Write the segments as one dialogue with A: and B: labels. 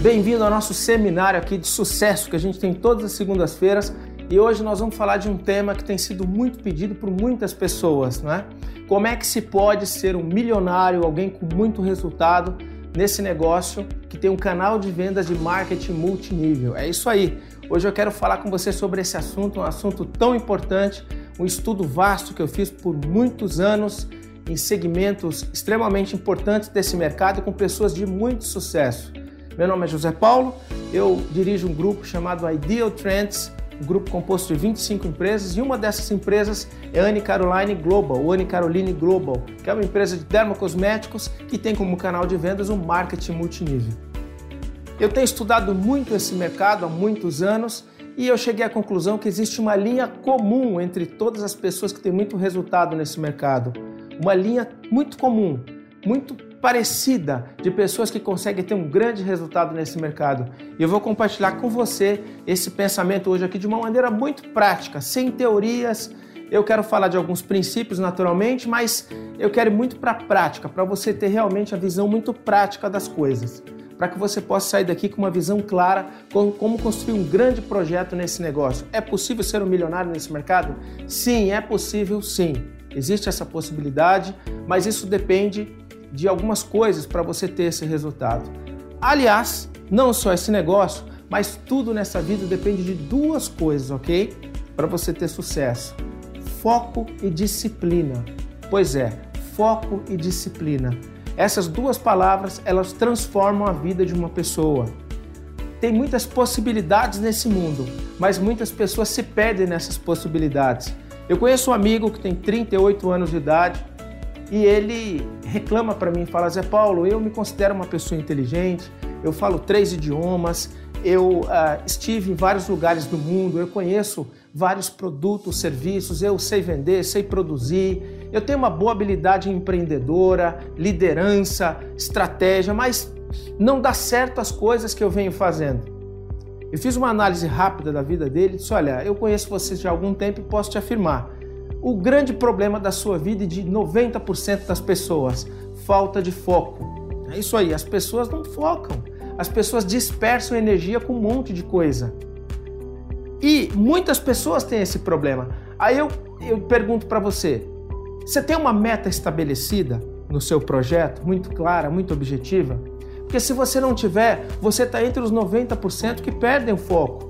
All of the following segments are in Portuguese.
A: Bem-vindo ao nosso seminário aqui de sucesso que a gente tem todas as segundas-feiras e hoje nós vamos falar de um tema que tem sido muito pedido por muitas pessoas, não é? Como é que se pode ser um milionário, alguém com muito resultado nesse negócio que tem um canal de vendas de marketing multinível? É isso aí. Hoje eu quero falar com você sobre esse assunto, um assunto tão importante, um estudo vasto que eu fiz por muitos anos em segmentos extremamente importantes desse mercado com pessoas de muito sucesso. Meu nome é José Paulo, eu dirijo um grupo chamado Ideal Trends, um grupo composto de 25 empresas e uma dessas empresas é a Anne Caroline Global, ou Anne Caroline Global, que é uma empresa de dermocosméticos que tem como canal de vendas um marketing multinível. Eu tenho estudado muito esse mercado há muitos anos e eu cheguei à conclusão que existe uma linha comum entre todas as pessoas que têm muito resultado nesse mercado. Uma linha muito comum, muito parecida de pessoas que conseguem ter um grande resultado nesse mercado. E eu vou compartilhar com você esse pensamento hoje aqui de uma maneira muito prática, sem teorias. Eu quero falar de alguns princípios naturalmente, mas eu quero ir muito para a prática, para você ter realmente a visão muito prática das coisas para que você possa sair daqui com uma visão clara com como construir um grande projeto nesse negócio. É possível ser um milionário nesse mercado? Sim, é possível, sim. Existe essa possibilidade, mas isso depende de algumas coisas para você ter esse resultado. Aliás, não só esse negócio, mas tudo nessa vida depende de duas coisas, ok? Para você ter sucesso: foco e disciplina. Pois é, foco e disciplina. Essas duas palavras, elas transformam a vida de uma pessoa. Tem muitas possibilidades nesse mundo, mas muitas pessoas se perdem nessas possibilidades. Eu conheço um amigo que tem 38 anos de idade e ele reclama para mim, fala: "Zé Paulo, eu me considero uma pessoa inteligente, eu falo três idiomas, eu uh, estive em vários lugares do mundo, eu conheço vários produtos, serviços, eu sei vender, sei produzir, eu tenho uma boa habilidade empreendedora, liderança, estratégia, mas não dá certo as coisas que eu venho fazendo. Eu fiz uma análise rápida da vida dele e disse: Olha, eu conheço você já há algum tempo e posso te afirmar. O grande problema da sua vida e de 90% das pessoas, falta de foco. É isso aí, as pessoas não focam. As pessoas dispersam energia com um monte de coisa. E muitas pessoas têm esse problema. Aí eu, eu pergunto para você: você tem uma meta estabelecida no seu projeto, muito clara, muito objetiva? Porque se você não tiver, você está entre os 90% que perdem o foco.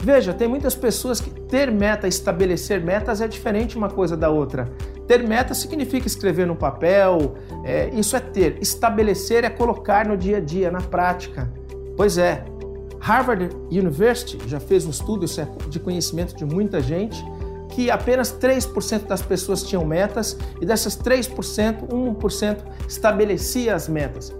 A: Veja, tem muitas pessoas que ter meta, estabelecer metas é diferente uma coisa da outra. Ter meta significa escrever no papel, é, isso é ter. Estabelecer é colocar no dia a dia, na prática. Pois é, Harvard University já fez um estudo, isso é de conhecimento de muita gente, que apenas 3% das pessoas tinham metas e dessas 3%, 1% estabelecia as metas,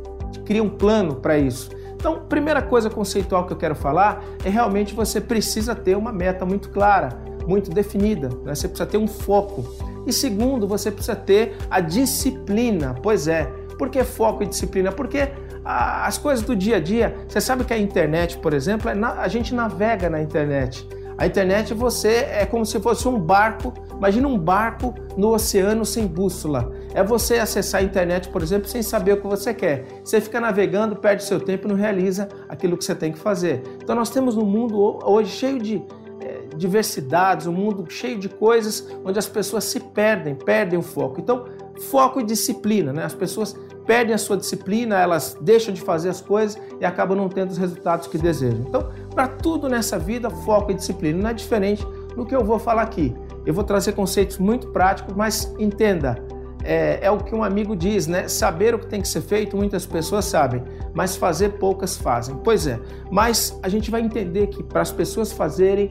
A: cria um plano para isso. Então, primeira coisa conceitual que eu quero falar é realmente você precisa ter uma meta muito clara, muito definida, né? você precisa ter um foco. E segundo, você precisa ter a disciplina. Pois é, por que foco e disciplina? Porque as coisas do dia a dia, você sabe que a internet, por exemplo, é a gente navega na internet. A internet você é como se fosse um barco. Imagina um barco no oceano sem bússola. É você acessar a internet, por exemplo, sem saber o que você quer. Você fica navegando, perde seu tempo e não realiza aquilo que você tem que fazer. Então nós temos um mundo hoje cheio de é, diversidades, um mundo cheio de coisas onde as pessoas se perdem, perdem o foco. Então, foco e disciplina, né? As pessoas perdem a sua disciplina, elas deixam de fazer as coisas e acabam não tendo os resultados que desejam. Então, para tudo nessa vida, foco e disciplina não é diferente do que eu vou falar aqui. Eu vou trazer conceitos muito práticos, mas entenda, é, é, o que um amigo diz, né? Saber o que tem que ser feito, muitas pessoas sabem, mas fazer poucas fazem. Pois é, mas a gente vai entender que para as pessoas fazerem,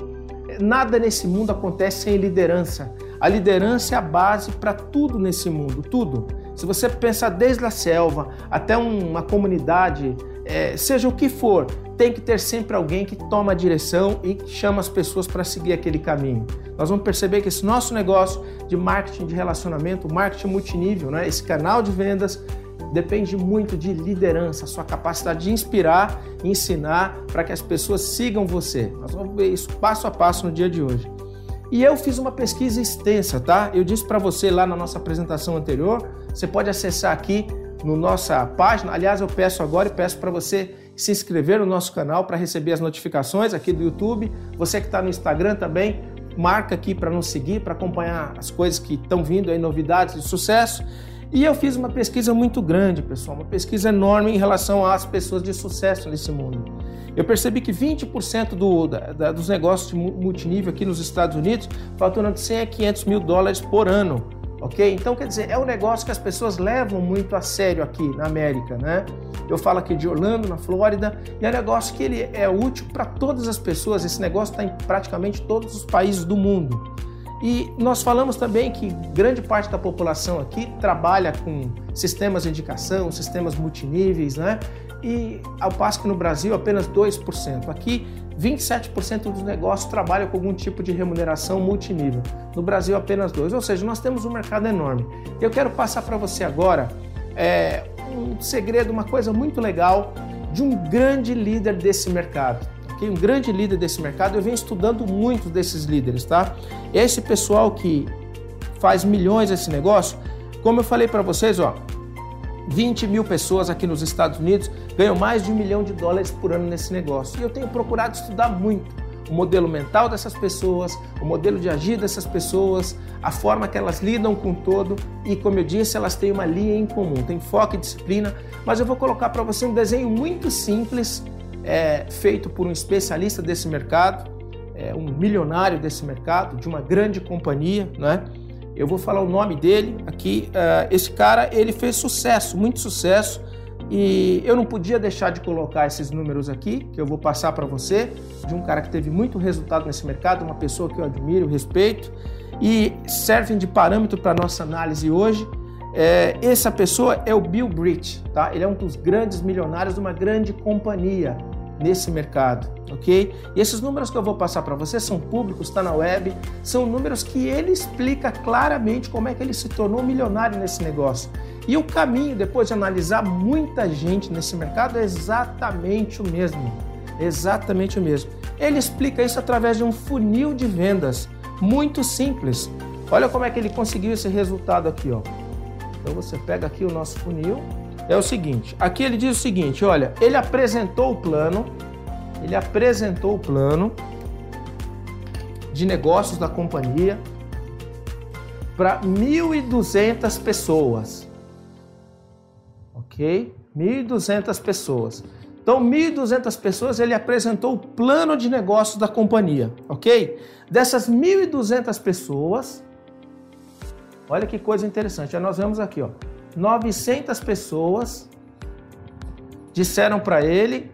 A: nada nesse mundo acontece sem liderança. A liderança é a base para tudo nesse mundo, tudo. Se você pensar desde a selva até uma comunidade, é, seja o que for, tem que ter sempre alguém que toma a direção e chama as pessoas para seguir aquele caminho. Nós vamos perceber que esse nosso negócio de marketing de relacionamento, marketing multinível, né, esse canal de vendas, depende muito de liderança, sua capacidade de inspirar ensinar para que as pessoas sigam você. Nós vamos ver isso passo a passo no dia de hoje. E eu fiz uma pesquisa extensa, tá? Eu disse para você lá na nossa apresentação anterior, você pode acessar aqui no nossa página. Aliás, eu peço agora e peço para você se inscrever no nosso canal para receber as notificações aqui do YouTube. Você que está no Instagram também, marca aqui para nos seguir, para acompanhar as coisas que estão vindo aí, novidades de sucesso. E eu fiz uma pesquisa muito grande, pessoal, uma pesquisa enorme em relação às pessoas de sucesso nesse mundo. Eu percebi que 20% do, da, dos negócios multinível aqui nos Estados Unidos faturam de 100 a 500 mil dólares por ano, ok? Então, quer dizer, é um negócio que as pessoas levam muito a sério aqui na América, né? Eu falo aqui de Orlando, na Flórida, e é um negócio que ele é útil para todas as pessoas. Esse negócio está em praticamente todos os países do mundo. E nós falamos também que grande parte da população aqui trabalha com sistemas de indicação, sistemas multiníveis, né? E ao passo que no Brasil apenas 2%. Aqui 27% dos negócios trabalham com algum tipo de remuneração multinível. No Brasil apenas 2%. Ou seja, nós temos um mercado enorme. Eu quero passar para você agora é, um segredo, uma coisa muito legal de um grande líder desse mercado um grande líder desse mercado, eu venho estudando muito desses líderes, tá? Esse pessoal que faz milhões esse negócio, como eu falei para vocês, ó, 20 mil pessoas aqui nos Estados Unidos ganham mais de um milhão de dólares por ano nesse negócio. E eu tenho procurado estudar muito o modelo mental dessas pessoas, o modelo de agir dessas pessoas, a forma que elas lidam com todo e, como eu disse, elas têm uma linha em comum, tem foco e disciplina. Mas eu vou colocar para você um desenho muito simples é, feito por um especialista desse mercado, é, um milionário desse mercado, de uma grande companhia, né? Eu vou falar o nome dele aqui. Uh, esse cara ele fez sucesso, muito sucesso, e eu não podia deixar de colocar esses números aqui que eu vou passar para você de um cara que teve muito resultado nesse mercado, uma pessoa que eu admiro, respeito e servem de parâmetro para nossa análise hoje. É, essa pessoa é o Bill Bridge, tá? Ele é um dos grandes milionários de uma grande companhia nesse mercado, ok? E esses números que eu vou passar para você são públicos, está na web, são números que ele explica claramente como é que ele se tornou milionário nesse negócio. E o caminho, depois de analisar muita gente nesse mercado, é exatamente o mesmo. Exatamente o mesmo. Ele explica isso através de um funil de vendas muito simples. Olha como é que ele conseguiu esse resultado aqui, ó. Então você pega aqui o nosso funil, é o seguinte: aqui ele diz o seguinte: olha, ele apresentou o plano, ele apresentou o plano de negócios da companhia para 1.200 pessoas. Ok? 1.200 pessoas. Então, 1.200 pessoas ele apresentou o plano de negócios da companhia, ok? Dessas 1.200 pessoas, olha que coisa interessante. Nós vemos aqui, ó, 900 pessoas disseram para ele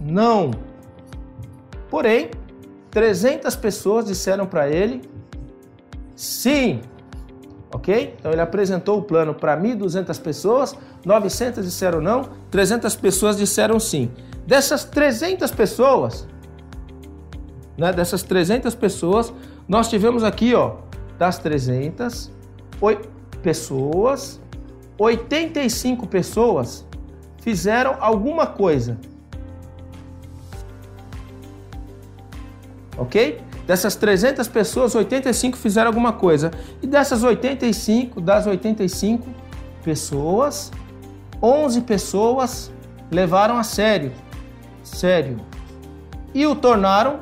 A: não. Porém, 300 pessoas disseram para ele sim. Ok? Então ele apresentou o plano para 1.200 pessoas, 900 disseram não, 300 pessoas disseram sim. Dessas 300 pessoas, né, dessas 300 pessoas, nós tivemos aqui, ó, das 300, 8 pessoas, 85 pessoas fizeram alguma coisa. Ok? Dessas 300 pessoas, 85 fizeram alguma coisa. E dessas 85, das 85 pessoas, 11 pessoas levaram a sério. Sério. E o tornaram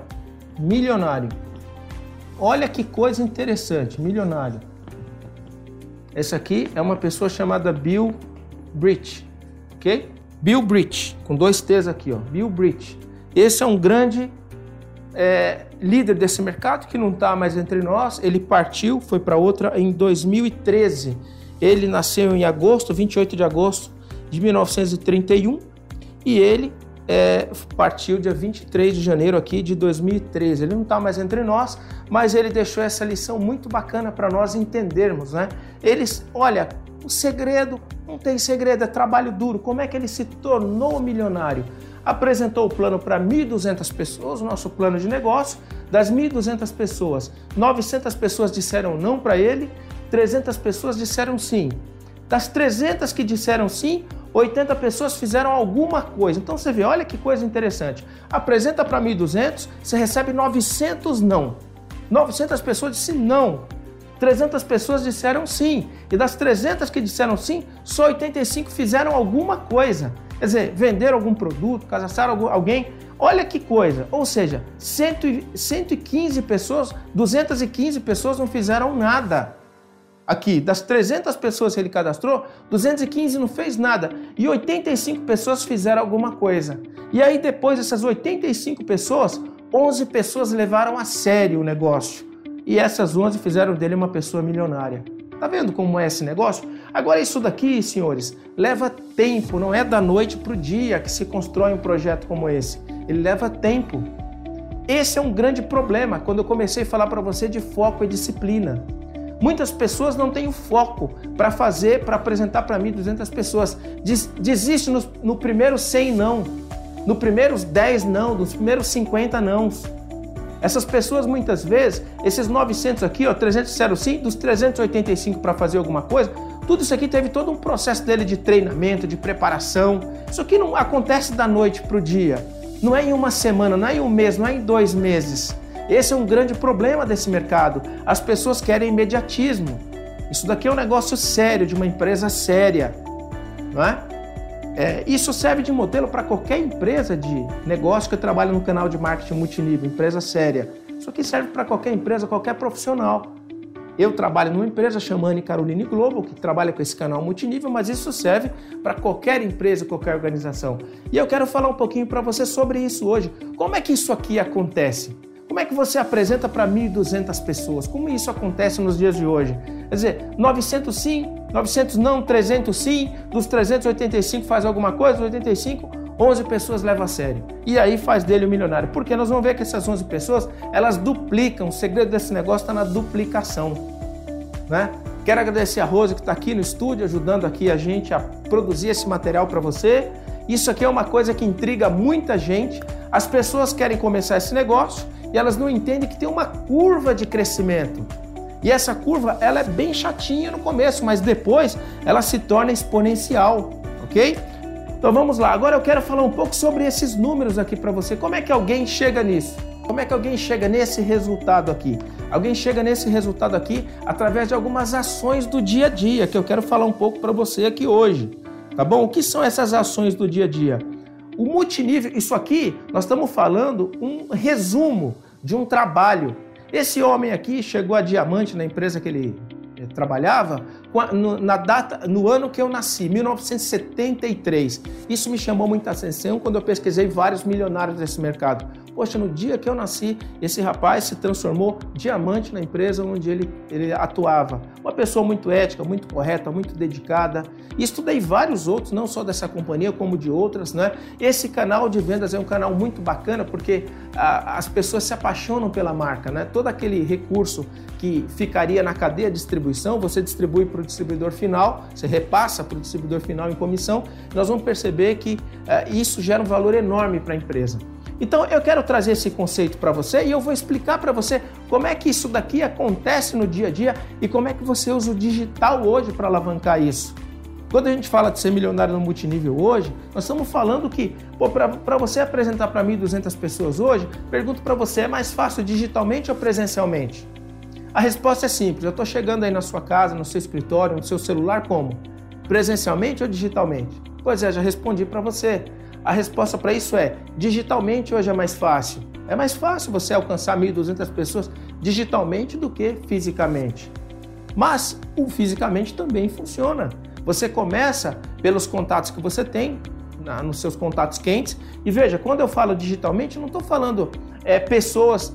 A: milionário. Olha que coisa interessante, milionário. Esse aqui é uma pessoa chamada Bill Bridge, ok? Bill Bridge, com dois T's aqui, ó. Bill Bridge. Esse é um grande é, líder desse mercado que não está mais entre nós. Ele partiu, foi para outra em 2013. Ele nasceu em agosto, 28 de agosto de 1931, e ele é, partiu dia 23 de janeiro aqui de 2013. Ele não está mais entre nós, mas ele deixou essa lição muito bacana para nós entendermos, né? Eles, olha, o segredo não tem segredo, é trabalho duro. Como é que ele se tornou milionário? Apresentou o plano para 1.200 pessoas, o nosso plano de negócio. Das 1.200 pessoas, 900 pessoas disseram não para ele, 300 pessoas disseram sim. Das 300 que disseram sim, 80 pessoas fizeram alguma coisa. Então você vê, olha que coisa interessante. Apresenta para 1.200, você recebe 900 não. 900 pessoas disseram não. 300 pessoas disseram sim. E das 300 que disseram sim, só 85 fizeram alguma coisa. Quer dizer, vender algum produto, cadastrar alguém. Olha que coisa. Ou seja, 115 pessoas, 215 pessoas não fizeram nada. Aqui, das 300 pessoas que ele cadastrou, 215 não fez nada e 85 pessoas fizeram alguma coisa. E aí depois dessas 85 pessoas, 11 pessoas levaram a sério o negócio. E essas 11 fizeram dele uma pessoa milionária. Tá vendo como é esse negócio? Agora, isso daqui, senhores, leva tempo, não é da noite para o dia que se constrói um projeto como esse. Ele leva tempo. Esse é um grande problema quando eu comecei a falar para você de foco e disciplina. Muitas pessoas não têm o foco para fazer, para apresentar para mim 200 pessoas. Desiste no, no primeiro 100 não, no primeiros 10 não, nos primeiros 50 não. Essas pessoas muitas vezes, esses 900 aqui, ó, 300 sim, dos 385 para fazer alguma coisa, tudo isso aqui teve todo um processo dele de treinamento, de preparação. Isso aqui não acontece da noite para o dia. Não é em uma semana, não é em um mês, não é em dois meses. Esse é um grande problema desse mercado. As pessoas querem imediatismo. Isso daqui é um negócio sério, de uma empresa séria. Não é? É, isso serve de modelo para qualquer empresa de negócio que trabalha no canal de marketing multinível, empresa séria. Isso aqui serve para qualquer empresa, qualquer profissional. Eu trabalho numa empresa chamada Caroline Global, que trabalha com esse canal multinível, mas isso serve para qualquer empresa, qualquer organização. E eu quero falar um pouquinho para você sobre isso hoje. Como é que isso aqui acontece? Como é que você apresenta para 1.200 pessoas? Como isso acontece nos dias de hoje? Quer dizer, 900 sim, 900 não, 300 sim, dos 385 faz alguma coisa, 85, 11 pessoas levam a sério. E aí faz dele o um milionário. Porque nós vamos ver que essas 11 pessoas, elas duplicam. O segredo desse negócio está na duplicação. Né? Quero agradecer a Rose que está aqui no estúdio, ajudando aqui a gente a produzir esse material para você. Isso aqui é uma coisa que intriga muita gente. As pessoas querem começar esse negócio elas não entendem que tem uma curva de crescimento. E essa curva, ela é bem chatinha no começo, mas depois ela se torna exponencial, ok? Então vamos lá. Agora eu quero falar um pouco sobre esses números aqui para você. Como é que alguém chega nisso? Como é que alguém chega nesse resultado aqui? Alguém chega nesse resultado aqui através de algumas ações do dia a dia que eu quero falar um pouco para você aqui hoje. Tá bom? O que são essas ações do dia a dia? O multinível, isso aqui, nós estamos falando um resumo de um trabalho. Esse homem aqui chegou a diamante na empresa que ele eh, na data, no ano que eu nasci, 1973. Isso me chamou muita atenção quando eu pesquisei vários milionários desse mercado. Poxa, no dia que eu nasci, esse rapaz se transformou diamante na empresa onde ele, ele atuava. Uma pessoa muito ética, muito correta, muito dedicada. E estudei vários outros, não só dessa companhia, como de outras. Né? Esse canal de vendas é um canal muito bacana porque a, as pessoas se apaixonam pela marca. Né? Todo aquele recurso que ficaria na cadeia de distribuição, você distribui para o distribuidor final, você repassa para o distribuidor final em comissão. Nós vamos perceber que uh, isso gera um valor enorme para a empresa. Então eu quero trazer esse conceito para você e eu vou explicar para você como é que isso daqui acontece no dia a dia e como é que você usa o digital hoje para alavancar isso. Quando a gente fala de ser milionário no multinível hoje, nós estamos falando que, para você apresentar para 1.200 pessoas hoje, pergunto para você, é mais fácil digitalmente ou presencialmente? A resposta é simples, eu estou chegando aí na sua casa, no seu escritório, no seu celular, como? Presencialmente ou digitalmente? Pois é, já respondi para você. A resposta para isso é: digitalmente hoje é mais fácil. É mais fácil você alcançar 1.200 pessoas digitalmente do que fisicamente. Mas o fisicamente também funciona. Você começa pelos contatos que você tem, nos seus contatos quentes. E veja, quando eu falo digitalmente, não estou falando é, pessoas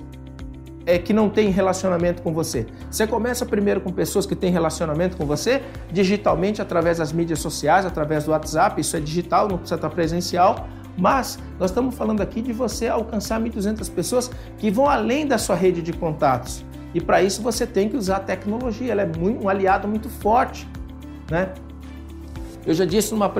A: é, que não têm relacionamento com você. Você começa primeiro com pessoas que têm relacionamento com você, digitalmente, através das mídias sociais, através do WhatsApp, isso é digital, não precisa estar presencial. Mas nós estamos falando aqui de você alcançar 1.200 pessoas que vão além da sua rede de contatos. E para isso você tem que usar a tecnologia, ela é muito, um aliado muito forte. Né? Eu já disse numa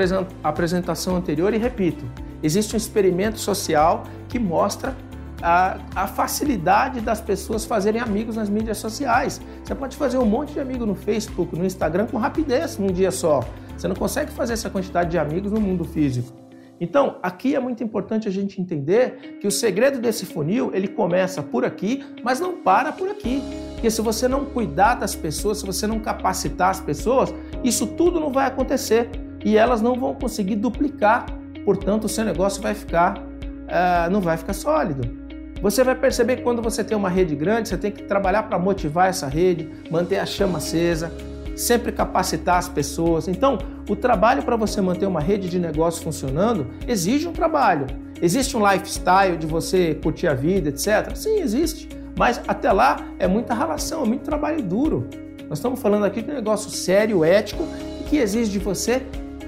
A: apresentação anterior e repito: existe um experimento social que mostra a, a, facilidade das pessoas fazerem amigos nas mídias sociais. Você pode fazer um monte de amigo no Facebook, no Instagram com rapidez num dia só. Você não consegue fazer essa quantidade de amigos no mundo físico. Então, aqui é muito importante a gente entender que o segredo desse funil, ele começa por aqui, mas não para por aqui. Porque se você não cuidar das pessoas, se você não capacitar as pessoas, isso tudo não vai acontecer e elas não vão conseguir duplicar portanto o seu negócio vai ficar, uh, não vai ficar sólido. Você vai perceber que quando você tem uma rede grande, você tem que trabalhar para motivar essa rede, manter a chama acesa, sempre capacitar as pessoas. Então, o trabalho para você manter uma rede de negócio funcionando exige um trabalho. Existe um lifestyle de você curtir a vida, etc. Sim, existe. Mas até lá é muita relação, é muito trabalho duro. Nós estamos falando aqui de um negócio sério, ético que exige de você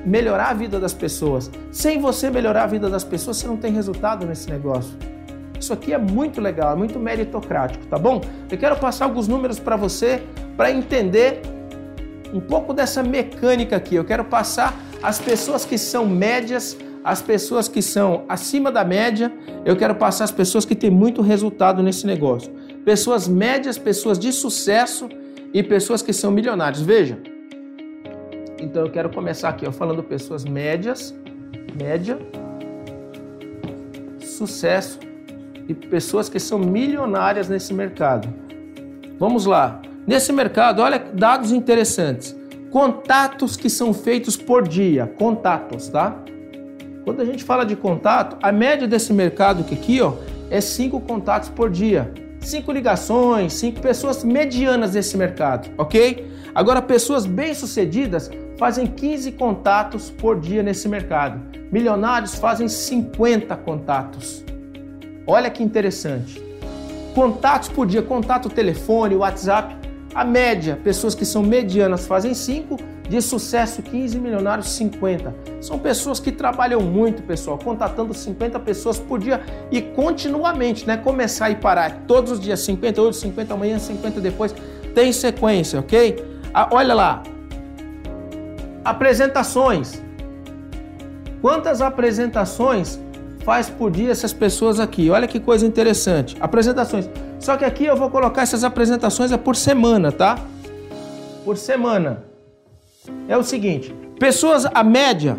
A: melhorar a vida das pessoas. Sem você melhorar a vida das pessoas, você não tem resultado nesse negócio. Isso aqui é muito legal, é muito meritocrático, tá bom? Eu quero passar alguns números para você para entender um pouco dessa mecânica aqui. Eu quero passar as pessoas que são médias, as pessoas que são acima da média, eu quero passar as pessoas que têm muito resultado nesse negócio. Pessoas médias, pessoas de sucesso e pessoas que são milionários. Veja. Então eu quero começar aqui ó, falando pessoas médias, média, sucesso e pessoas que são milionárias nesse mercado. Vamos lá. Nesse mercado, olha dados interessantes. Contatos que são feitos por dia, contatos, tá? Quando a gente fala de contato, a média desse mercado aqui, ó, é cinco contatos por dia. Cinco ligações, cinco pessoas medianas desse mercado, ok? Agora, pessoas bem-sucedidas fazem 15 contatos por dia nesse mercado. Milionários fazem 50 contatos. Olha que interessante. Contatos por dia, contato telefone, WhatsApp. A média, pessoas que são medianas fazem 5, de sucesso 15, milionários 50. São pessoas que trabalham muito, pessoal, contatando 50 pessoas por dia e continuamente, né? Começar e parar todos os dias, 50 hoje, 50 amanhã, 50 depois, tem sequência, ok? Olha lá. Apresentações. Quantas apresentações faz por dia essas pessoas aqui. Olha que coisa interessante. Apresentações. Só que aqui eu vou colocar essas apresentações é por semana, tá? Por semana. É o seguinte, pessoas a média,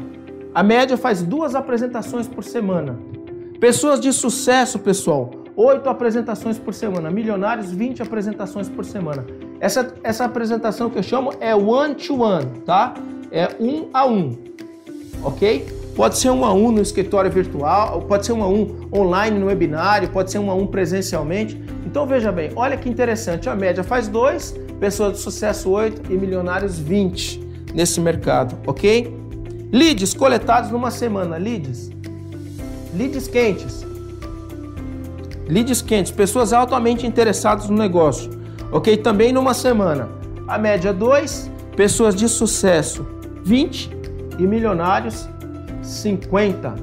A: a média faz duas apresentações por semana. Pessoas de sucesso, pessoal, oito apresentações por semana. Milionários, 20 apresentações por semana. Essa, essa apresentação que eu chamo é one to one, tá? É um a um, ok? Pode ser um a um no escritório virtual, pode ser um a um online no webinário, pode ser um a um presencialmente. Então veja bem, olha que interessante, a média faz dois, pessoas de sucesso 8 e milionários 20 nesse mercado, ok? Leads coletados numa semana, leads. Leads quentes. Leads quentes, pessoas altamente interessadas no negócio, ok? Também numa semana. A média 2, pessoas de sucesso 20 e milionários 50,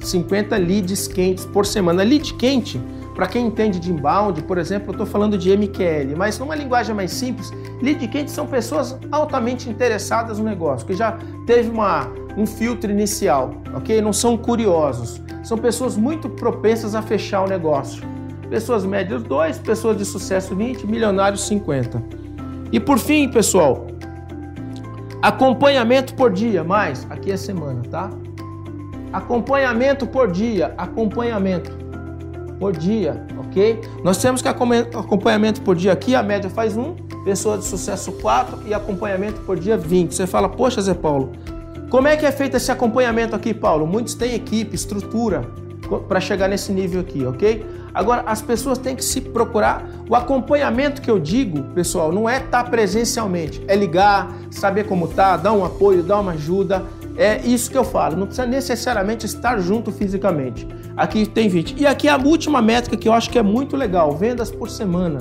A: 50 leads quentes por semana. Lead quente, para quem entende de inbound, por exemplo, eu estou falando de MQL, mas numa linguagem mais simples, lead quente são pessoas altamente interessadas no negócio, que já teve uma, um filtro inicial, ok? Não são curiosos, são pessoas muito propensas a fechar o negócio. Pessoas médias 2, pessoas de sucesso 20, milionários 50. E por fim, pessoal, acompanhamento por dia, mais aqui é semana, tá? Acompanhamento por dia, acompanhamento por dia, ok? Nós temos que acompanhamento por dia aqui, a média faz um, pessoa de sucesso 4 e acompanhamento por dia 20. Você fala, poxa, Zé Paulo, como é que é feito esse acompanhamento aqui, Paulo? Muitos têm equipe, estrutura para chegar nesse nível aqui, ok? Agora, as pessoas têm que se procurar. O acompanhamento que eu digo, pessoal, não é estar tá presencialmente, é ligar, saber como tá, dar um apoio, dar uma ajuda, é isso que eu falo, não precisa necessariamente estar junto fisicamente. Aqui tem 20. E aqui a última métrica que eu acho que é muito legal: vendas por semana.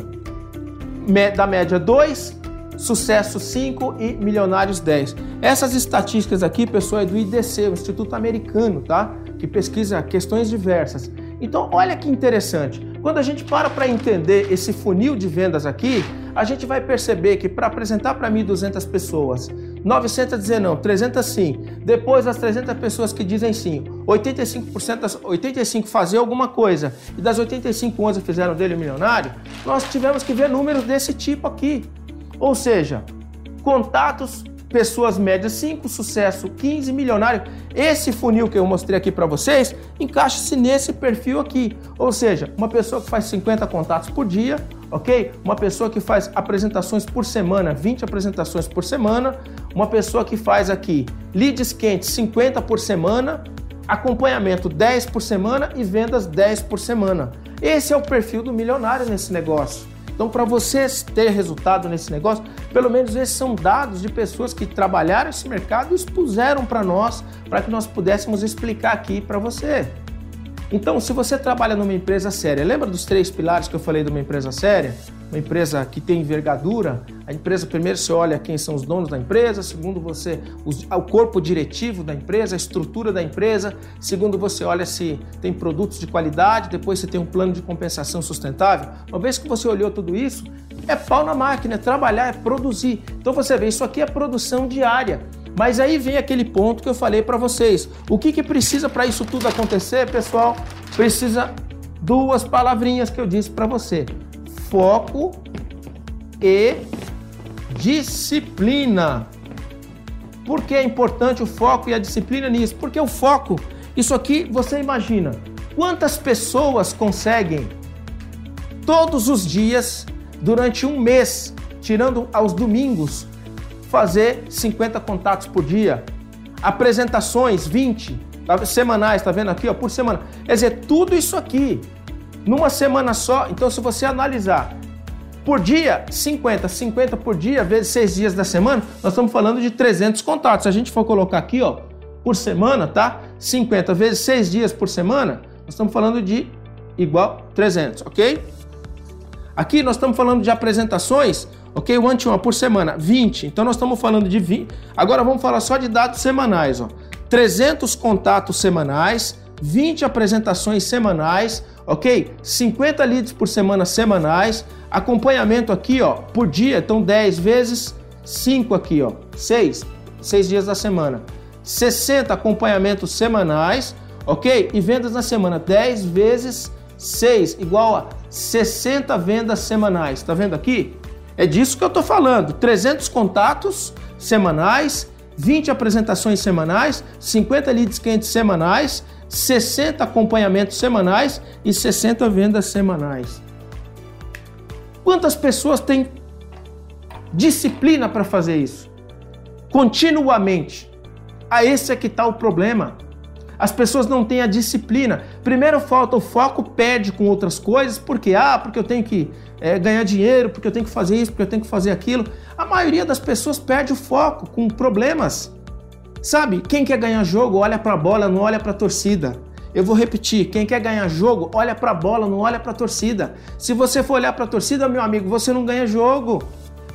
A: Da média 2, sucesso 5 e milionários 10. Essas estatísticas aqui, pessoal, é do IDC, o Instituto Americano, tá? Que pesquisa questões diversas. Então, olha que interessante. Quando a gente para para entender esse funil de vendas aqui, a gente vai perceber que para apresentar para 1.200 pessoas 900 dizer não, 300 sim. Depois das 300 pessoas que dizem sim, 85% das 85 fazer alguma coisa e das 85 11 fizeram dele milionário, nós tivemos que ver números desse tipo aqui. Ou seja, contatos, pessoas médias 5, sucesso 15, milionário. Esse funil que eu mostrei aqui para vocês, encaixa-se nesse perfil aqui. Ou seja, uma pessoa que faz 50 contatos por dia, ok? Uma pessoa que faz apresentações por semana, 20 apresentações por semana, uma pessoa que faz aqui leads quentes 50 por semana, acompanhamento 10 por semana e vendas 10 por semana. Esse é o perfil do milionário nesse negócio. Então, para você ter resultado nesse negócio, pelo menos esses são dados de pessoas que trabalharam esse mercado e expuseram para nós, para que nós pudéssemos explicar aqui para você. Então, se você trabalha numa empresa séria, lembra dos três pilares que eu falei de uma empresa séria? Uma empresa que tem envergadura. A empresa, primeiro, você olha quem são os donos da empresa. Segundo, você o corpo diretivo da empresa, a estrutura da empresa. Segundo, você olha se tem produtos de qualidade. Depois, você tem um plano de compensação sustentável. Uma vez que você olhou tudo isso, é pau na máquina, é trabalhar, é produzir. Então, você vê, isso aqui é produção diária. Mas aí vem aquele ponto que eu falei para vocês. O que, que precisa para isso tudo acontecer, pessoal? Precisa duas palavrinhas que eu disse para você: foco e disciplina. Por que é importante o foco e a disciplina nisso? Porque o foco, isso aqui você imagina, quantas pessoas conseguem todos os dias, durante um mês, tirando aos domingos, fazer 50 contatos por dia, apresentações 20 tá, semanais, tá vendo aqui, ó, por semana. Quer dizer, tudo isso aqui numa semana só. Então, se você analisar por dia, 50, 50 por dia vezes 6 dias da semana, nós estamos falando de 300 contatos. Se a gente for colocar aqui, ó, por semana, tá? 50 vezes 6 dias por semana, nós estamos falando de igual 300, ok? Aqui nós estamos falando de apresentações Ok? One to one por semana, 20. Então nós estamos falando de 20. Agora vamos falar só de dados semanais. Ó. 300 contatos semanais, 20 apresentações semanais, ok? 50 leads por semana semanais, acompanhamento aqui, ó, por dia, então 10 vezes 5 aqui, ó, 6, 6 dias da semana. 60 acompanhamentos semanais, ok? E vendas na semana, 10 vezes 6, igual a 60 vendas semanais. Tá vendo aqui? É disso que eu estou falando. 300 contatos semanais, 20 apresentações semanais, 50 leads quentes semanais, 60 acompanhamentos semanais e 60 vendas semanais. Quantas pessoas têm disciplina para fazer isso? Continuamente. A esse é que está o problema. As pessoas não têm a disciplina. Primeiro falta o foco, perde com outras coisas, porque ah, porque eu tenho que é, ganhar dinheiro, porque eu tenho que fazer isso, porque eu tenho que fazer aquilo. A maioria das pessoas perde o foco com problemas. Sabe, quem quer ganhar jogo olha para a bola, não olha para a torcida. Eu vou repetir, quem quer ganhar jogo, olha para a bola, não olha para a torcida. Se você for olhar para a torcida, meu amigo, você não ganha jogo.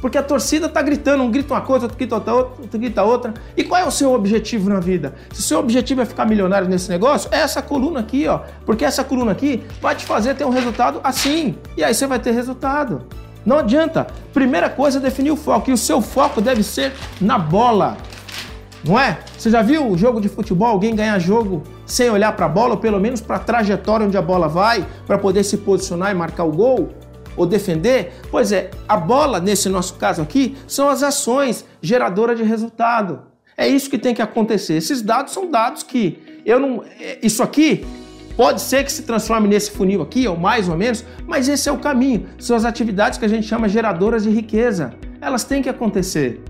A: Porque a torcida tá gritando, um grita uma coisa, outro grita outra, outro grita outra. E qual é o seu objetivo na vida? Se o seu objetivo é ficar milionário nesse negócio, é essa coluna aqui, ó. Porque essa coluna aqui vai te fazer ter um resultado assim. E aí você vai ter resultado. Não adianta. Primeira coisa é definir o foco. E o seu foco deve ser na bola. Não é? Você já viu o jogo de futebol, alguém ganhar jogo sem olhar para a bola, ou pelo menos para a trajetória onde a bola vai, para poder se posicionar e marcar o gol? ou defender? Pois é, a bola, nesse nosso caso aqui, são as ações geradoras de resultado. É isso que tem que acontecer. Esses dados são dados que eu não. É, isso aqui pode ser que se transforme nesse funil aqui, ou mais ou menos, mas esse é o caminho. São as atividades que a gente chama geradoras de riqueza. Elas têm que acontecer.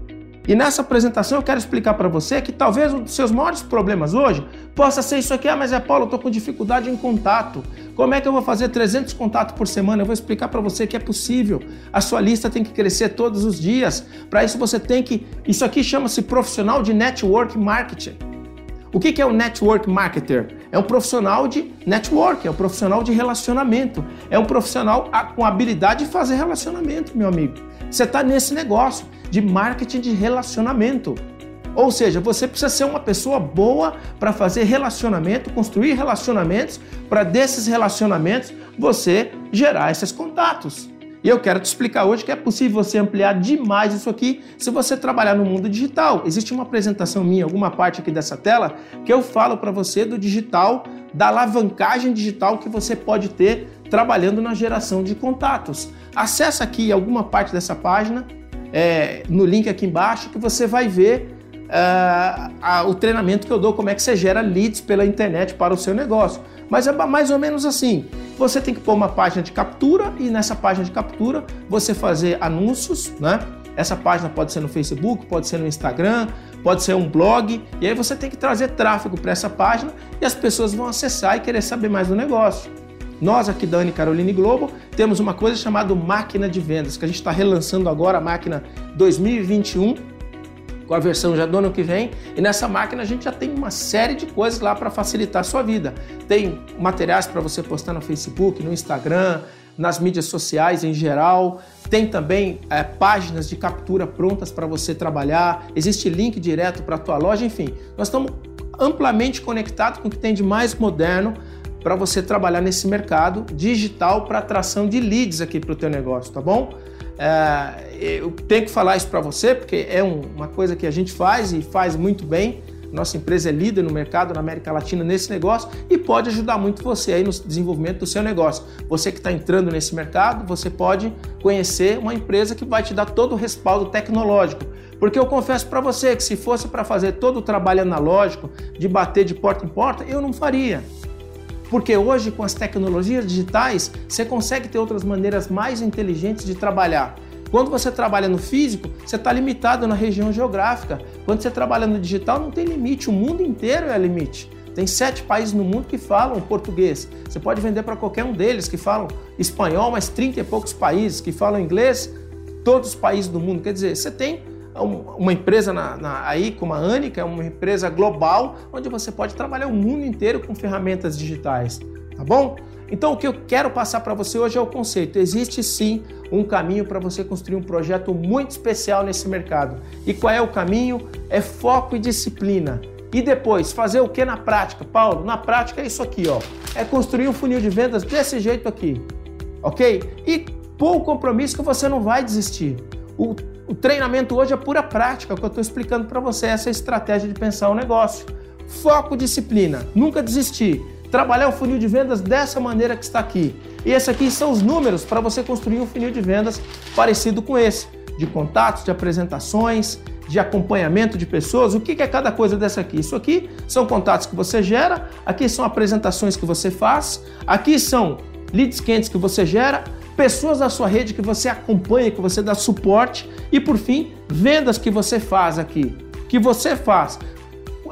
A: E nessa apresentação eu quero explicar para você que talvez um dos seus maiores problemas hoje possa ser isso aqui. Ah, mas é Paulo, eu estou com dificuldade em contato. Como é que eu vou fazer 300 contatos por semana? Eu vou explicar para você que é possível. A sua lista tem que crescer todos os dias. Para isso você tem que. Isso aqui chama-se profissional de network marketing. O que é o network marketer? É um profissional de network, é um profissional de relacionamento, é um profissional com habilidade de fazer relacionamento, meu amigo. Você está nesse negócio de marketing de relacionamento. Ou seja, você precisa ser uma pessoa boa para fazer relacionamento, construir relacionamentos, para desses relacionamentos você gerar esses contatos. E eu quero te explicar hoje que é possível você ampliar demais isso aqui se você trabalhar no mundo digital. Existe uma apresentação minha, alguma parte aqui dessa tela, que eu falo para você do digital, da alavancagem digital que você pode ter trabalhando na geração de contatos. Acesse aqui alguma parte dessa página, é, no link aqui embaixo, que você vai ver uh, a, o treinamento que eu dou, como é que você gera leads pela internet para o seu negócio. Mas é mais ou menos assim. Você tem que pôr uma página de captura e nessa página de captura você fazer anúncios, né? Essa página pode ser no Facebook, pode ser no Instagram, pode ser um blog, e aí você tem que trazer tráfego para essa página e as pessoas vão acessar e querer saber mais do negócio. Nós aqui da Anne Caroline Globo temos uma coisa chamada máquina de vendas, que a gente está relançando agora a máquina 2021 com a versão já do ano que vem. E nessa máquina a gente já tem uma série de coisas lá para facilitar a sua vida. Tem materiais para você postar no Facebook, no Instagram, nas mídias sociais em geral. Tem também é, páginas de captura prontas para você trabalhar. Existe link direto para a tua loja. Enfim, nós estamos amplamente conectados com o que tem de mais moderno para você trabalhar nesse mercado digital para atração de leads aqui para o teu negócio, tá bom? É, eu tenho que falar isso para você porque é um, uma coisa que a gente faz e faz muito bem. Nossa empresa é líder no mercado na América Latina nesse negócio e pode ajudar muito você aí no desenvolvimento do seu negócio. Você que está entrando nesse mercado, você pode conhecer uma empresa que vai te dar todo o respaldo tecnológico. Porque eu confesso para você que se fosse para fazer todo o trabalho analógico, de bater de porta em porta, eu não faria. Porque hoje, com as tecnologias digitais, você consegue ter outras maneiras mais inteligentes de trabalhar. Quando você trabalha no físico, você está limitado na região geográfica. Quando você trabalha no digital, não tem limite, o mundo inteiro é limite. Tem sete países no mundo que falam português. Você pode vender para qualquer um deles que falam espanhol, mas 30 e poucos países que falam inglês, todos os países do mundo. Quer dizer, você tem uma empresa na, na, aí como a Anica, é uma empresa global, onde você pode trabalhar o mundo inteiro com ferramentas digitais, tá bom? Então o que eu quero passar para você hoje é o conceito. Existe sim um caminho para você construir um projeto muito especial nesse mercado. E qual é o caminho? É foco e disciplina. E depois, fazer o que na prática? Paulo, na prática é isso aqui, ó. É construir um funil de vendas desse jeito aqui. OK? E pôr o compromisso que você não vai desistir. O o treinamento hoje é pura prática, que eu estou explicando para você essa estratégia de pensar o negócio. Foco, disciplina, nunca desistir. Trabalhar o funil de vendas dessa maneira que está aqui. E esses aqui são os números para você construir um funil de vendas parecido com esse, de contatos, de apresentações, de acompanhamento de pessoas. O que é cada coisa dessa aqui? Isso aqui são contatos que você gera, aqui são apresentações que você faz, aqui são leads quentes que você gera, pessoas da sua rede que você acompanha, que você dá suporte e por fim, vendas que você faz aqui, que você faz.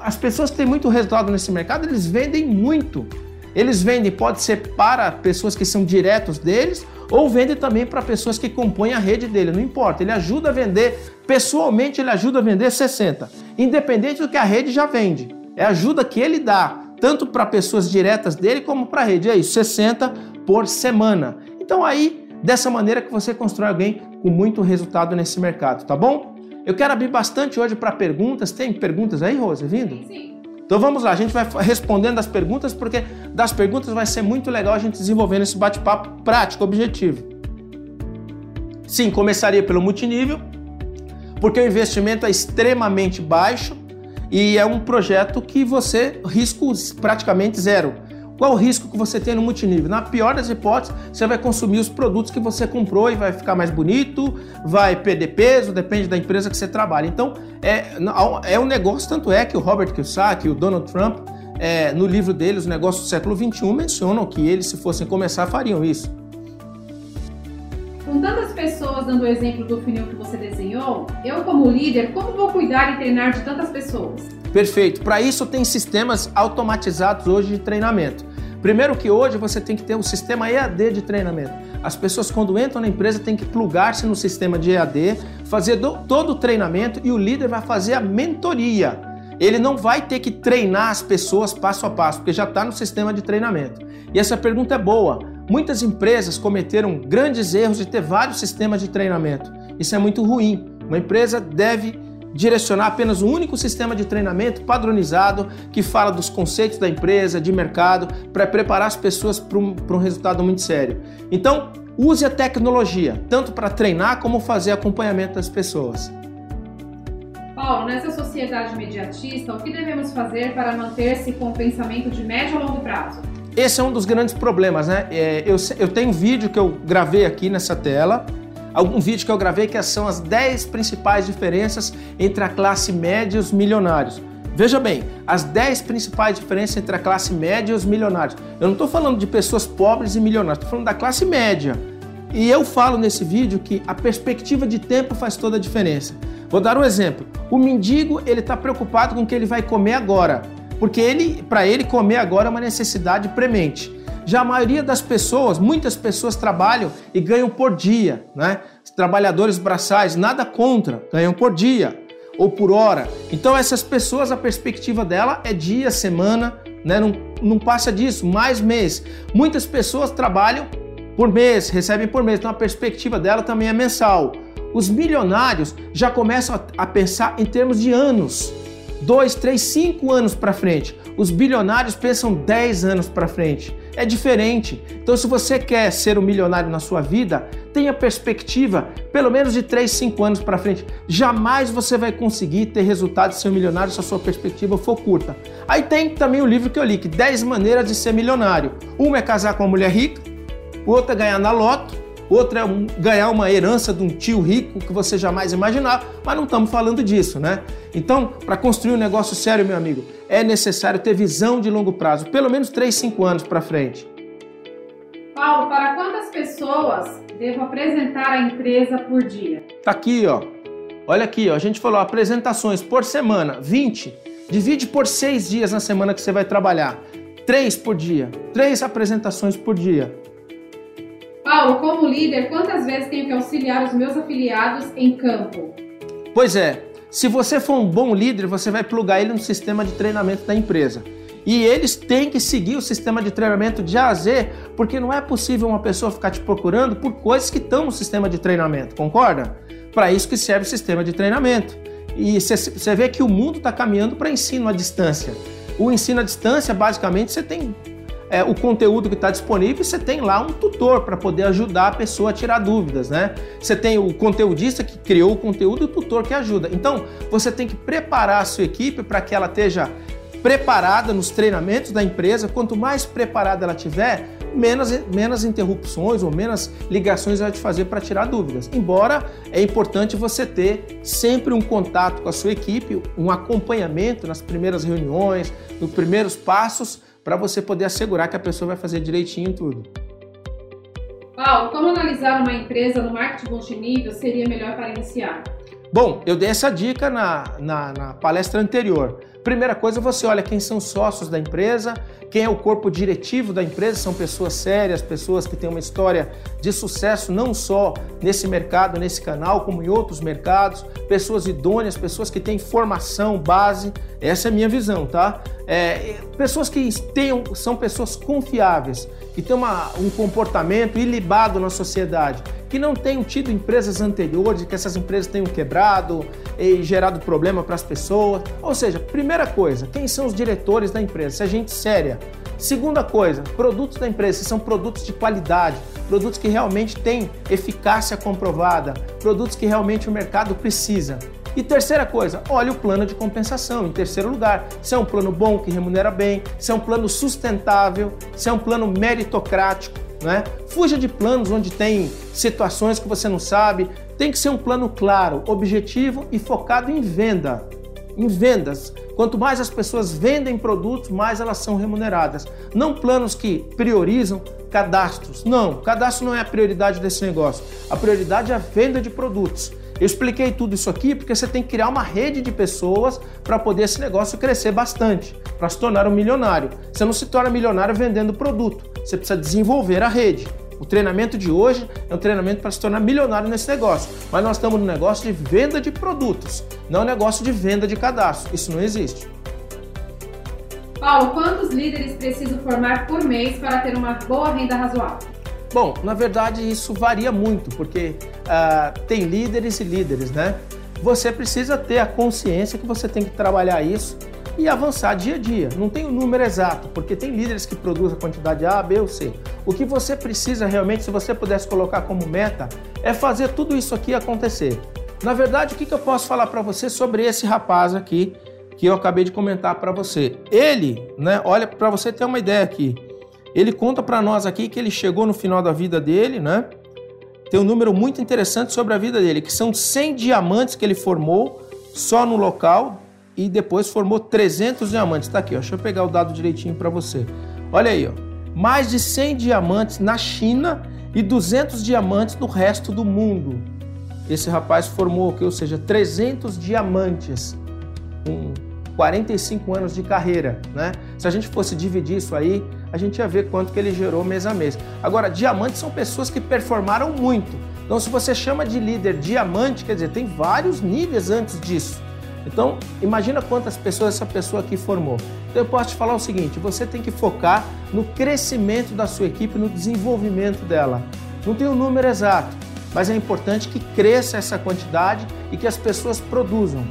A: As pessoas que têm muito resultado nesse mercado, eles vendem muito. Eles vendem, pode ser para pessoas que são diretos deles, ou vende também para pessoas que compõem a rede dele, não importa. Ele ajuda a vender, pessoalmente ele ajuda a vender 60, independente do que a rede já vende. É ajuda que ele dá, tanto para pessoas diretas dele como para a rede. É isso, 60 por semana. Então aí, dessa maneira que você constrói alguém com muito resultado nesse mercado, tá bom? Eu quero abrir bastante hoje para perguntas. Tem perguntas aí, Rosa, vindo? Sim, sim. Então vamos lá, a gente vai respondendo as perguntas, porque das perguntas vai ser muito legal a gente desenvolvendo esse bate-papo prático, objetivo. Sim, começaria pelo multinível, porque o investimento é extremamente baixo e é um projeto que você risco praticamente zero. Qual o risco que você tem no multinível? Na pior das hipóteses, você vai consumir os produtos que você comprou e vai ficar mais bonito, vai perder peso, depende da empresa que você trabalha. Então, é, é um negócio, tanto é que o Robert Kiyosaki, o Donald Trump, é, no livro dele, Os Negócios do Século XXI, mencionam que eles, se fossem começar, fariam isso.
B: Com tantas pessoas dando o exemplo do funil que você desenhou, eu como líder, como vou cuidar e treinar de tantas pessoas?
A: Perfeito. Para isso tem sistemas automatizados hoje de treinamento. Primeiro que hoje você tem que ter um sistema EAD de treinamento. As pessoas quando entram na empresa têm que plugar-se no sistema de EAD, fazer do, todo o treinamento e o líder vai fazer a mentoria. Ele não vai ter que treinar as pessoas passo a passo, porque já está no sistema de treinamento. E essa pergunta é boa. Muitas empresas cometeram grandes erros de ter vários sistemas de treinamento. Isso é muito ruim. Uma empresa deve direcionar apenas um único sistema de treinamento padronizado que fala dos conceitos da empresa, de mercado, para preparar as pessoas para um, um resultado muito sério. Então, use a tecnologia, tanto para treinar como fazer acompanhamento das pessoas.
B: Paulo, nessa sociedade imediatista, o que devemos fazer para manter-se com o pensamento de médio a longo prazo?
A: Esse é um dos grandes problemas, né? É, eu, eu tenho um vídeo que eu gravei aqui nessa tela algum vídeo que eu gravei que são as 10 principais diferenças entre a classe média e os milionários. Veja bem, as 10 principais diferenças entre a classe média e os milionários. Eu não estou falando de pessoas pobres e milionários, estou falando da classe média. E eu falo nesse vídeo que a perspectiva de tempo faz toda a diferença. Vou dar um exemplo. O mendigo, ele está preocupado com o que ele vai comer agora, porque ele, para ele comer agora é uma necessidade premente. Já a maioria das pessoas, muitas pessoas trabalham e ganham por dia, né? Trabalhadores braçais, nada contra, ganham por dia ou por hora. Então essas pessoas, a perspectiva dela é dia, semana, né? Não, não passa disso, mais mês. Muitas pessoas trabalham por mês, recebem por mês, então a perspectiva dela também é mensal. Os milionários já começam a, pensar em termos de anos dois, três, cinco anos para frente. Os bilionários pensam 10 anos para frente. É diferente. Então, se você quer ser um milionário na sua vida, tenha perspectiva pelo menos de 3, 5 anos para frente. Jamais você vai conseguir ter resultado de ser um milionário se a sua perspectiva for curta. Aí tem também o livro que eu li, que 10 maneiras de ser milionário. Uma é casar com uma mulher rica, outra é ganhar na loto, outra é ganhar uma herança de um tio rico que você jamais imaginava, mas não estamos falando disso, né? Então, para construir um negócio sério, meu amigo, é necessário ter visão de longo prazo, pelo menos 3, 5 anos para frente.
B: Paulo, para quantas pessoas devo apresentar a empresa por dia?
A: Tá aqui, ó. Olha aqui, ó. A gente falou apresentações por semana, 20. Divide por 6 dias na semana que você vai trabalhar. 3 por dia. 3 apresentações por dia.
B: Paulo, como líder, quantas vezes tenho que auxiliar os meus afiliados em campo?
A: Pois é, se você for um bom líder, você vai plugar ele no sistema de treinamento da empresa. E eles têm que seguir o sistema de treinamento de A a Z, porque não é possível uma pessoa ficar te procurando por coisas que estão no sistema de treinamento, concorda? Para isso que serve o sistema de treinamento. E você vê que o mundo está caminhando para ensino à distância. O ensino à distância, basicamente, você tem é, o conteúdo que está disponível, você tem lá um tutor para poder ajudar a pessoa a tirar dúvidas, né? Você tem o conteudista que criou o conteúdo e o tutor que ajuda. Então, você tem que preparar a sua equipe para que ela esteja preparada nos treinamentos da empresa. Quanto mais preparada ela tiver, menos, menos interrupções ou menos ligações vai te fazer para tirar dúvidas. Embora é importante você ter sempre um contato com a sua equipe, um acompanhamento nas primeiras reuniões, nos primeiros passos, para você poder assegurar que a pessoa vai fazer direitinho tudo.
B: Paulo, como analisar uma empresa no marketing multinível seria melhor para iniciar?
A: Bom, eu dei essa dica na, na, na palestra anterior. Primeira coisa, você olha quem são sócios da empresa, quem é o corpo diretivo da empresa, são pessoas sérias, pessoas que têm uma história de sucesso não só nesse mercado, nesse canal, como em outros mercados, pessoas idôneas, pessoas que têm formação, base. Essa é a minha visão, tá? É, pessoas que tenham, são pessoas confiáveis, que têm uma, um comportamento ilibado na sociedade, que não tenham tido empresas anteriores, que essas empresas tenham quebrado e gerado problema para as pessoas. Ou seja, primeira coisa, quem são os diretores da empresa? Se é gente séria. Segunda coisa, produtos da empresa, se são produtos de qualidade, produtos que realmente têm eficácia comprovada, produtos que realmente o mercado precisa. E terceira coisa, olhe o plano de compensação. Em terceiro lugar, se é um plano bom que remunera bem, se é um plano sustentável, se é um plano meritocrático, né? Fuja de planos onde tem situações que você não sabe. Tem que ser um plano claro, objetivo e focado em venda. Em vendas. Quanto mais as pessoas vendem produtos, mais elas são remuneradas. Não planos que priorizam cadastros. Não, cadastro não é a prioridade desse negócio. A prioridade é a venda de produtos. Eu expliquei tudo isso aqui porque você tem que criar uma rede de pessoas para poder esse negócio crescer bastante, para se tornar um milionário. Você não se torna milionário vendendo produto, você precisa desenvolver a rede. O treinamento de hoje é um treinamento para se tornar milionário nesse negócio, mas nós estamos no negócio de venda de produtos, não negócio de venda de cadastro. Isso não existe.
B: Paulo, quantos líderes preciso formar por mês para ter uma boa renda razoável?
A: Bom, na verdade isso varia muito, porque uh, tem líderes e líderes, né? Você precisa ter a consciência que você tem que trabalhar isso e avançar dia a dia. Não tem o um número exato, porque tem líderes que produzem a quantidade A, B ou C. O que você precisa realmente, se você pudesse colocar como meta, é fazer tudo isso aqui acontecer. Na verdade, o que, que eu posso falar para você sobre esse rapaz aqui que eu acabei de comentar para você? Ele, né? Olha, para você ter uma ideia aqui, ele conta para nós aqui que ele chegou no final da vida dele, né? Tem um número muito interessante sobre a vida dele, que são 100 diamantes que ele formou só no local e depois formou 300 diamantes. Tá aqui, ó. Deixa eu pegar o dado direitinho para você. Olha aí, ó. Mais de 100 diamantes na China e 200 diamantes no resto do mundo. esse rapaz formou, ou seja, 300 diamantes com 45 anos de carreira, né? Se a gente fosse dividir isso aí, a gente ia ver quanto que ele gerou mês a mês. Agora, diamantes são pessoas que performaram muito. Então, se você chama de líder diamante, quer dizer, tem vários níveis antes disso. Então, imagina quantas pessoas essa pessoa aqui formou. Então, eu posso te falar o seguinte: você tem que focar no crescimento da sua equipe, no desenvolvimento dela. Não tem um número exato, mas é importante que cresça essa quantidade e que as pessoas produzam.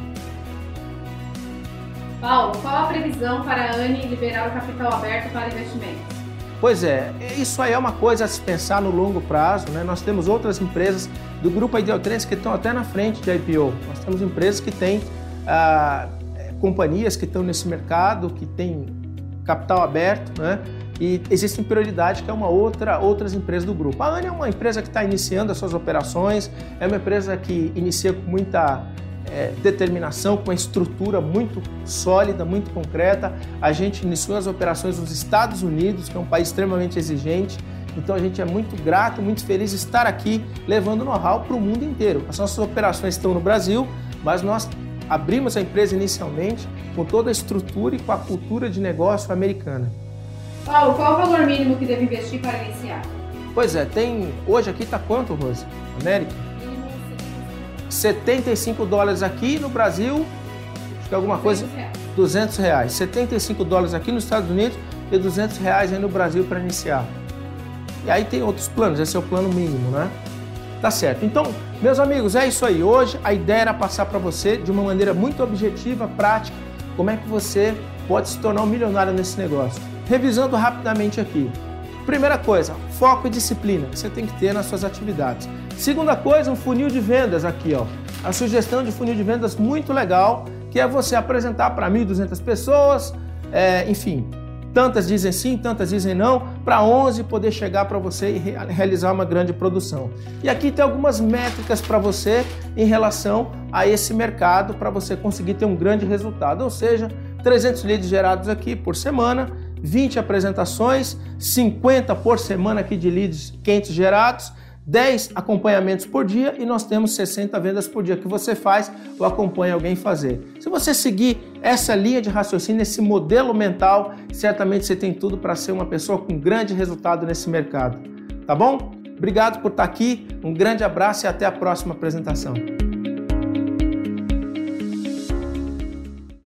B: Paulo, qual a previsão para a ANI liberar o capital aberto para investimentos?
A: Pois é, isso aí é uma coisa a se pensar no longo prazo. Né? Nós temos outras empresas do grupo Ideal Trends que estão até na frente de IPO. Nós temos empresas que têm ah, companhias que estão nesse mercado, que têm capital aberto, né? E existem prioridades que é uma outra outras empresas do grupo. A ANI é uma empresa que está iniciando as suas operações, é uma empresa que inicia com muita é, determinação, com uma estrutura muito sólida, muito concreta. A gente iniciou as operações nos Estados Unidos, que é um país extremamente exigente. Então a gente é muito grato, muito feliz de estar aqui levando know-how para o mundo inteiro. As nossas operações estão no Brasil, mas nós abrimos a empresa inicialmente com toda a estrutura e com a cultura de negócio americana.
B: Paulo, qual o valor mínimo que deve investir para iniciar?
A: Pois é, tem. Hoje aqui está quanto, Rose? América? 75 dólares aqui no Brasil, acho que é alguma coisa. 200 reais. 75 dólares aqui nos Estados Unidos e 200 reais aí no Brasil para iniciar. E aí tem outros planos, esse é o plano mínimo, né? Tá certo. Então, meus amigos, é isso aí. Hoje a ideia era passar para você de uma maneira muito objetiva, prática, como é que você pode se tornar um milionário nesse negócio. Revisando rapidamente aqui. Primeira coisa, foco e disciplina que você tem que ter nas suas atividades. Segunda coisa, um funil de vendas aqui, ó. A sugestão de funil de vendas muito legal, que é você apresentar para 1.200 pessoas, é, enfim, tantas dizem sim, tantas dizem não, para 11 poder chegar para você e realizar uma grande produção. E aqui tem algumas métricas para você em relação a esse mercado para você conseguir ter um grande resultado, ou seja, 300 leads gerados aqui por semana, 20 apresentações, 50 por semana aqui de leads quentes gerados 10 acompanhamentos por dia e nós temos 60 vendas por dia que você faz ou acompanha alguém fazer. Se você seguir essa linha de raciocínio, esse modelo mental, certamente você tem tudo para ser uma pessoa com grande resultado nesse mercado. Tá bom? Obrigado por estar aqui, um grande abraço e até a próxima apresentação.